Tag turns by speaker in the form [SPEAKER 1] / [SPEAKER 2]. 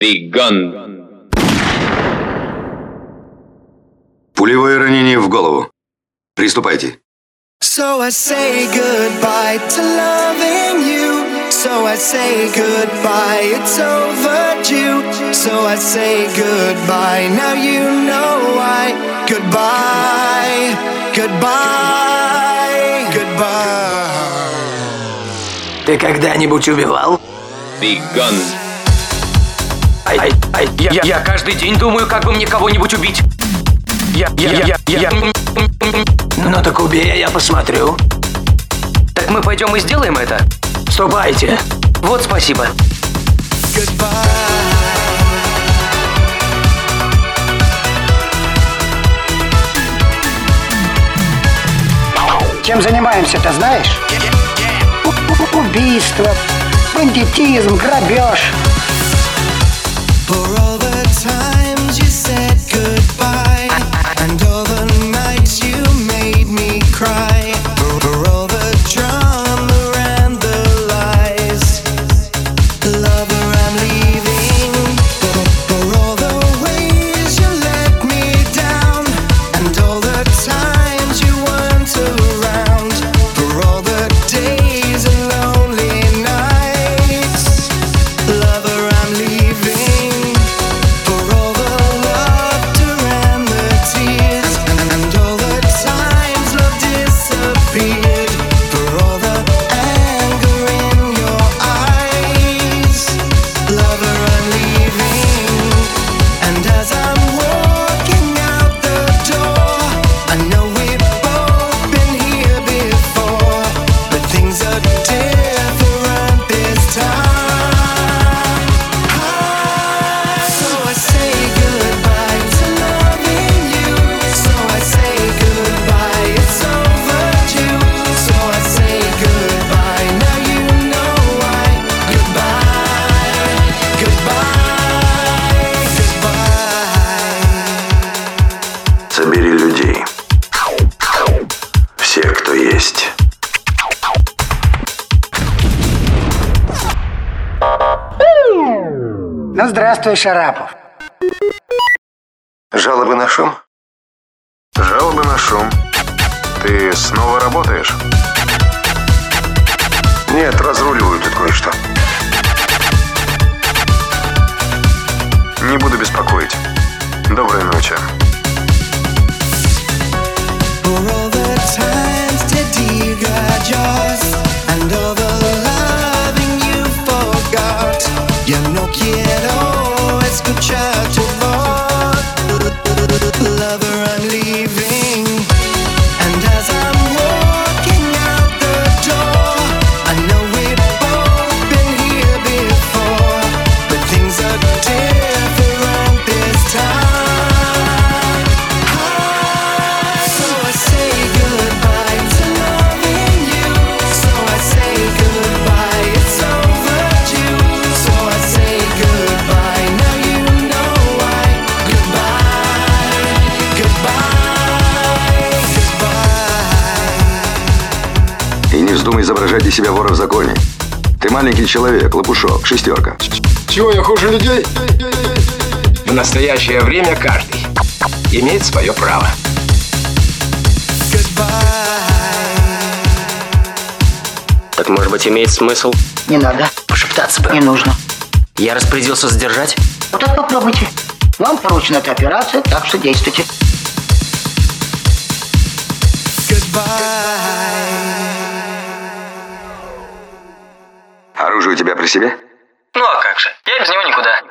[SPEAKER 1] Begun.
[SPEAKER 2] Пулевое ранение в голову. Приступайте.
[SPEAKER 3] So I say goodbye to loving you. So I say goodbye, it's overdue. So I say goodbye, now you know why. Goodbye, goodbye, goodbye.
[SPEAKER 4] Ты когда-нибудь убивал?
[SPEAKER 1] Begun.
[SPEAKER 4] Ай, ай, я, я, я каждый день думаю, как бы мне кого-нибудь убить. Я, я, я, я, я... Ну так убей, а я посмотрю. Так мы пойдем и сделаем это? Ступайте. Вот спасибо.
[SPEAKER 5] Чем занимаемся, ты знаешь? Убийство, бандитизм, грабеж.
[SPEAKER 3] For all the times
[SPEAKER 5] Ну, здравствуй, Шарапов.
[SPEAKER 2] Жалобы на шум?
[SPEAKER 6] Жалобы на шум. Ты снова работаешь?
[SPEAKER 2] Нет, разруливаю тут кое-что.
[SPEAKER 6] Не буду беспокоить. Доброй ночи.
[SPEAKER 3] You got
[SPEAKER 2] И не вздумай изображать из себя вора в законе. Ты маленький человек, лопушок, шестерка.
[SPEAKER 7] Чего я хуже людей? В настоящее время каждый имеет свое право.
[SPEAKER 4] Так может быть имеет смысл
[SPEAKER 5] Не надо.
[SPEAKER 4] пошептаться бы?
[SPEAKER 5] Не нужно.
[SPEAKER 4] Я распорядился задержать.
[SPEAKER 5] Вот так попробуйте. Вам поручена эта операция, так что действуйте.
[SPEAKER 2] Оружие у тебя при себе?
[SPEAKER 4] Ну а как же? Я без него никуда.